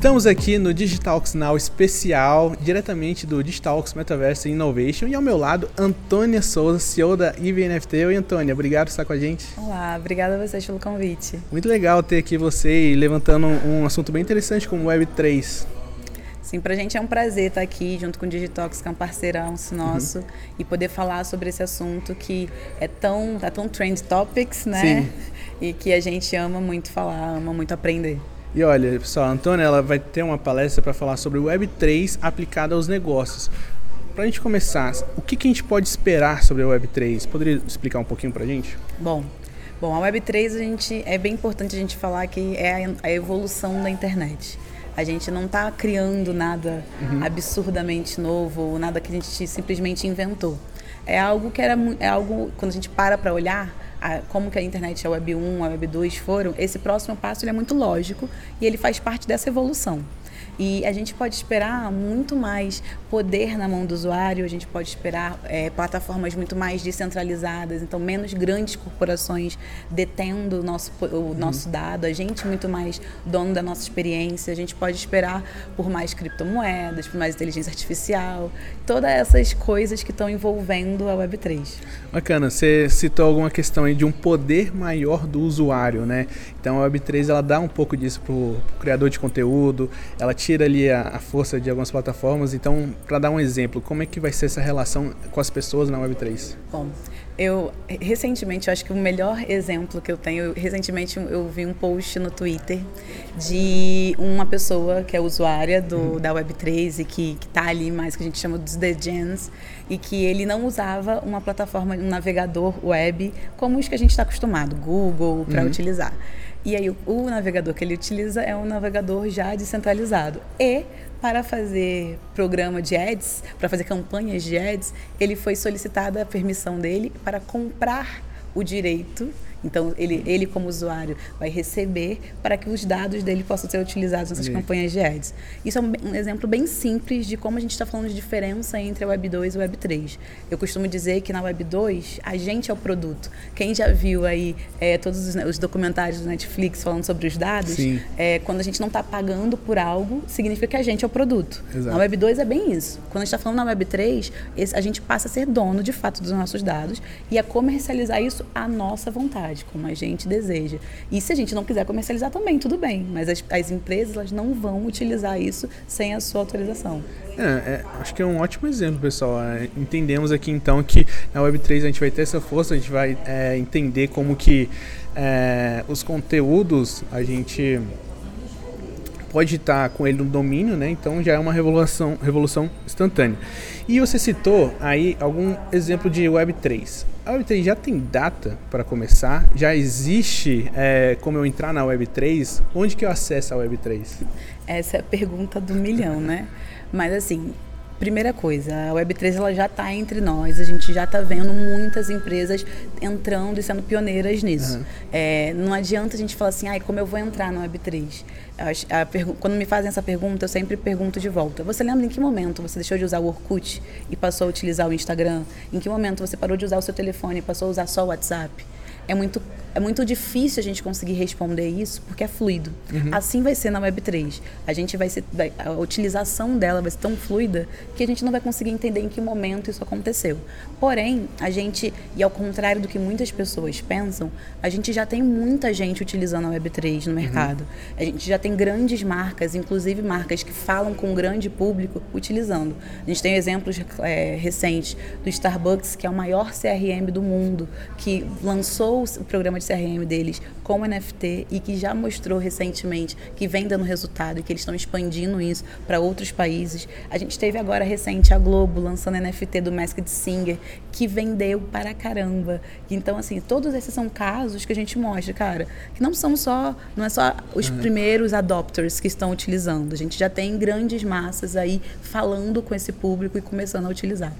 Estamos aqui no Digitalks Now especial, diretamente do Digitalks Metaverse Innovation e ao meu lado, Antônia Souza, CEO da IVNFT. Oi, Antônia, obrigado por estar com a gente. Olá, obrigada a vocês pelo convite. Muito legal ter aqui você e levantando um assunto bem interessante como Web3. Sim, para a gente é um prazer estar aqui junto com o Digitox, que é um parceirão nosso, uhum. e poder falar sobre esse assunto que é tão, é tão trend topics, né? Sim. E que a gente ama muito falar, ama muito aprender. E olha, pessoal, a Antônia ela vai ter uma palestra para falar sobre o Web3 aplicado aos negócios. Para a gente começar, o que, que, a gente pode esperar sobre a Web3? Poderia explicar um pouquinho para a gente? Bom, bom, a Web3 a gente, é bem importante a gente falar que é a, evolução da internet. A gente não está criando nada uhum. absurdamente novo, nada que a gente simplesmente inventou. É algo que era é algo quando a gente para para olhar, a, como que a internet, a Web 1, a Web 2 foram, esse próximo passo é muito lógico e ele faz parte dessa evolução. E a gente pode esperar muito mais poder na mão do usuário, a gente pode esperar é, plataformas muito mais descentralizadas, então menos grandes corporações detendo o nosso, o uhum. nosso dado, a gente muito mais dono da nossa experiência, a gente pode esperar por mais criptomoedas, por mais inteligência artificial, todas essas coisas que estão envolvendo a Web3. Bacana, você citou alguma questão aí de um poder maior do usuário, né? Então a Web3 ela dá um pouco disso para o criador de conteúdo, ela tira tira ali a, a força de algumas plataformas. Então, para dar um exemplo, como é que vai ser essa relação com as pessoas na Web3? Bom, eu recentemente, eu acho que o melhor exemplo que eu tenho, recentemente eu vi um post no Twitter de uma pessoa que é usuária do, uhum. da Web3 e que, que tá ali mais que a gente chama dos The Gens e que ele não usava uma plataforma, um navegador web como os que a gente está acostumado, Google, para uhum. utilizar. E aí o, o, navegador que ele utiliza é um navegador já descentralizado. E para fazer programa de ads, para fazer campanhas de ads, ele foi solicitada a permissão dele para comprar o direito então, ele, ele como usuário vai receber para que os dados dele possam ser utilizados nessas Sim. campanhas de ads. Isso é um, um, exemplo bem simples de como a gente está falando de diferença entre a Web 2 e a Web 3. Eu costumo dizer que na Web 2, a gente é o produto. Quem já viu aí é, todos os, os, documentários do Netflix falando sobre os dados, é, quando a gente não está pagando por algo, significa que a gente é o produto. Exato. Na Web 2 é bem isso. Quando a gente está falando na Web 3, esse, a gente passa a ser dono, de fato, dos nossos dados e a comercializar isso à nossa vontade como a gente deseja. E se a gente não quiser comercializar também, tudo bem, mas as, as empresas elas não vão utilizar isso sem a sua autorização. É, é, acho que é um ótimo exemplo, pessoal. É, entendemos aqui então que na Web3 a gente vai ter essa força, a gente vai é, entender como que é, os conteúdos a gente pode estar com ele no domínio, né? Então já é uma revolução, revolução instantânea. E você citou aí algum exemplo de Web3. A Web3 já tem data para começar? Já existe é, como eu entrar na Web3? Onde que eu acesso a Web3? Essa é a pergunta do milhão, né? Mas assim, Primeira coisa, a Web3 ela já está entre nós, a gente já está vendo muitas empresas entrando e sendo pioneiras nisso. Uhum. É, não adianta a gente falar assim, ah, como eu vou entrar na Web3? A, a quando me fazem essa pergunta, eu sempre pergunto de volta. Você lembra em que momento você deixou de usar o Orkut e passou a utilizar o Instagram? Em que momento você parou de usar o seu telefone e passou a usar só o WhatsApp? é muito, é muito difícil a gente conseguir responder isso porque é fluido. Uhum. Assim vai ser na Web3. A gente vai ser a utilização dela vai ser tão fluida que a gente não vai conseguir entender em que momento isso aconteceu. Porém, a gente, e ao contrário do que muitas pessoas pensam, a gente já tem muita gente utilizando a Web3 no uhum. mercado. Uhum. A gente já tem grandes marcas, inclusive marcas que falam com um grande público utilizando. A gente tem exemplos é, recentes do Starbucks, que é o maior CRM do mundo, que lançou lançou o programa de CRM deles com NFT e que já mostrou recentemente que vem dando resultado e que eles estão expandindo isso para outros países. A gente teve agora recente a Globo lançando NFT do Masked Singer, que vendeu para caramba. Então, assim, todos esses são casos que a gente mostra, cara, que não são só, não é só os uhum. primeiros adopters que estão utilizando. A gente já tem grandes massas aí falando com esse público e começando a utilizar.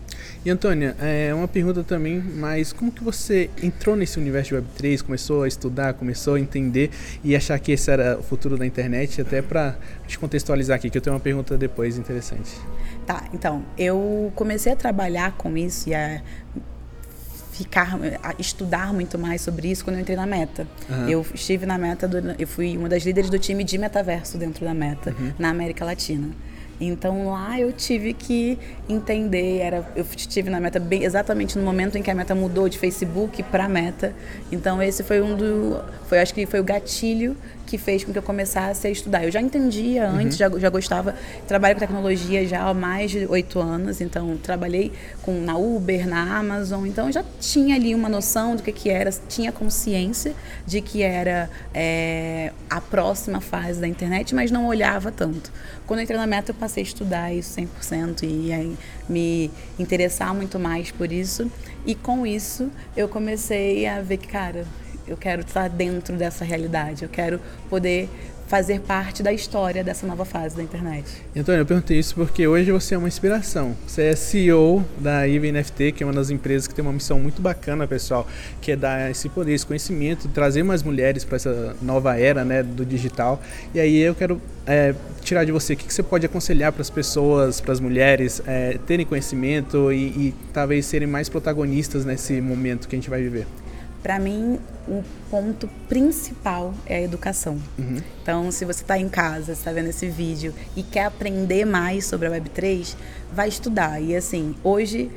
E Antônia, é uma pergunta também, mas como que você entrou nesse universo de Web3, começou a estudar, começou a entender e achar que esse era o futuro da internet, até para te contextualizar aqui, que eu tenho uma pergunta depois interessante. Tá, então, eu comecei a trabalhar com isso e a ficar, estudar muito mais sobre isso quando eu entrei na Meta. Uhum. Eu estive na Meta, do, eu fui uma das líderes do time de metaverso dentro da Meta, uhum. na América Latina. Então lá eu tive que entender, era, eu estive na Meta bem, exatamente no momento em que a Meta mudou de Facebook para Meta. Então esse foi um do, foi acho que foi o gatilho que fez com que eu começasse a estudar. Eu já entendia antes, uhum. já, já gostava, trabalho com tecnologia já há mais de oito anos, então trabalhei com, na Uber, na Amazon, então já tinha ali uma noção do que, que era, tinha consciência de que era é, a próxima fase da internet, mas não olhava tanto. Quando eu entrei na Meta, eu passei a estudar isso 100% e aí, me interessar muito mais por isso. E com isso, eu comecei a ver que, cara, eu quero estar dentro dessa realidade, eu quero poder fazer parte da história dessa nova fase da internet. Antônio, eu perguntei isso porque hoje você é uma inspiração. Você é CEO da IVA NFT, que é uma das empresas que tem uma missão muito bacana, pessoal, que é dar esse poder, esse conhecimento, trazer mais mulheres para essa nova era né, do digital. E aí eu quero é, tirar de você o que, você pode aconselhar para as pessoas, para as mulheres é, terem conhecimento e, e talvez serem mais protagonistas nesse momento que a gente vai viver. Para mim, o ponto principal é a educação. Uhum. Então, se você está em casa, está vendo esse vídeo e quer aprender mais sobre a Web3, vai estudar. E assim, hoje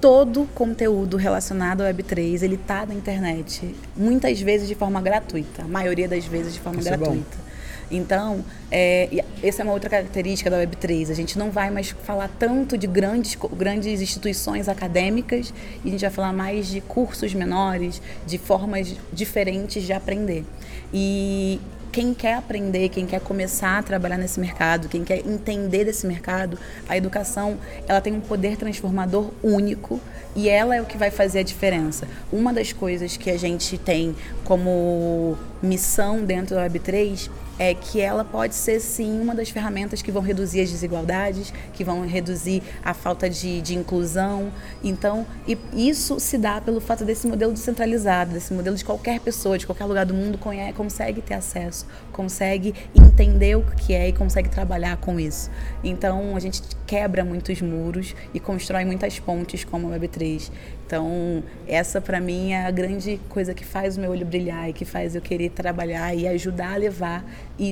todo conteúdo relacionado à Web3 ele está na internet, muitas vezes de forma gratuita, a maioria das vezes de forma Isso é gratuita. É então, é, essa é uma outra característica da Web3. A gente não vai mais falar tanto de grandes, grandes instituições acadêmicas e a gente vai falar mais de cursos menores, de formas diferentes de aprender. E quem quer aprender, quem quer começar a trabalhar nesse mercado, quem quer entender desse mercado, a educação ela tem um poder transformador único e ela é o que vai fazer a diferença. Uma das coisas que a gente tem como missão dentro da Web3 é que ela pode ser sim uma das ferramentas que vão reduzir as desigualdades, que vão reduzir a falta de, de inclusão. Então, isso se dá pelo fato desse modelo descentralizado, desse modelo de qualquer pessoa, de qualquer lugar do mundo conhece, consegue ter acesso, consegue entender o que é e consegue trabalhar com isso. Então, a gente quebra muitos muros e constrói muitas pontes como a Web3. Então, essa para mim é a grande coisa que faz o meu olho brilhar e que faz eu querer trabalhar e ajudar a levar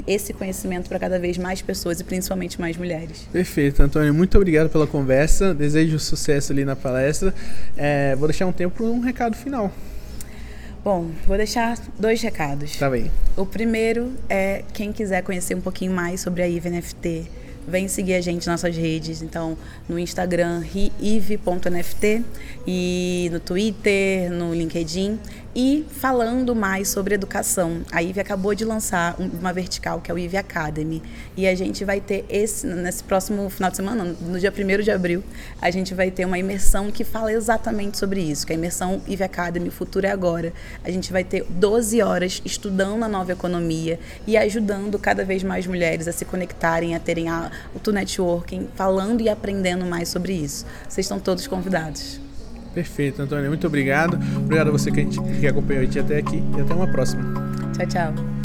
esse conhecimento para cada vez mais pessoas e principalmente mais mulheres. Perfeito, Antônio. Muito obrigado pela conversa. Desejo sucesso ali na palestra. É, vou deixar um tempo para um recado final. Bom, vou deixar dois recados. Tá bem. O primeiro é quem quiser conhecer um pouquinho mais sobre a IVNFT Vem seguir a gente nas nossas redes, então no Instagram rive.nft e no Twitter, no LinkedIn e falando mais sobre educação. A IVE acabou de lançar uma vertical que é o IVE Academy e a gente vai ter esse nesse próximo final de semana, no dia 1 de abril, a gente vai ter uma imersão que fala exatamente sobre isso, que é a imersão IVE Academy Futuro é Agora. A gente vai ter 12 horas estudando a nova economia e ajudando cada vez mais mulheres a se conectarem, a terem a, o networking, falando e aprendendo mais sobre isso. Vocês estão todos convidados. Perfeito, Antônio. Muito obrigado. Obrigado a você que, a gente, que acompanhou a gente até aqui e até uma próxima. Tchau, tchau.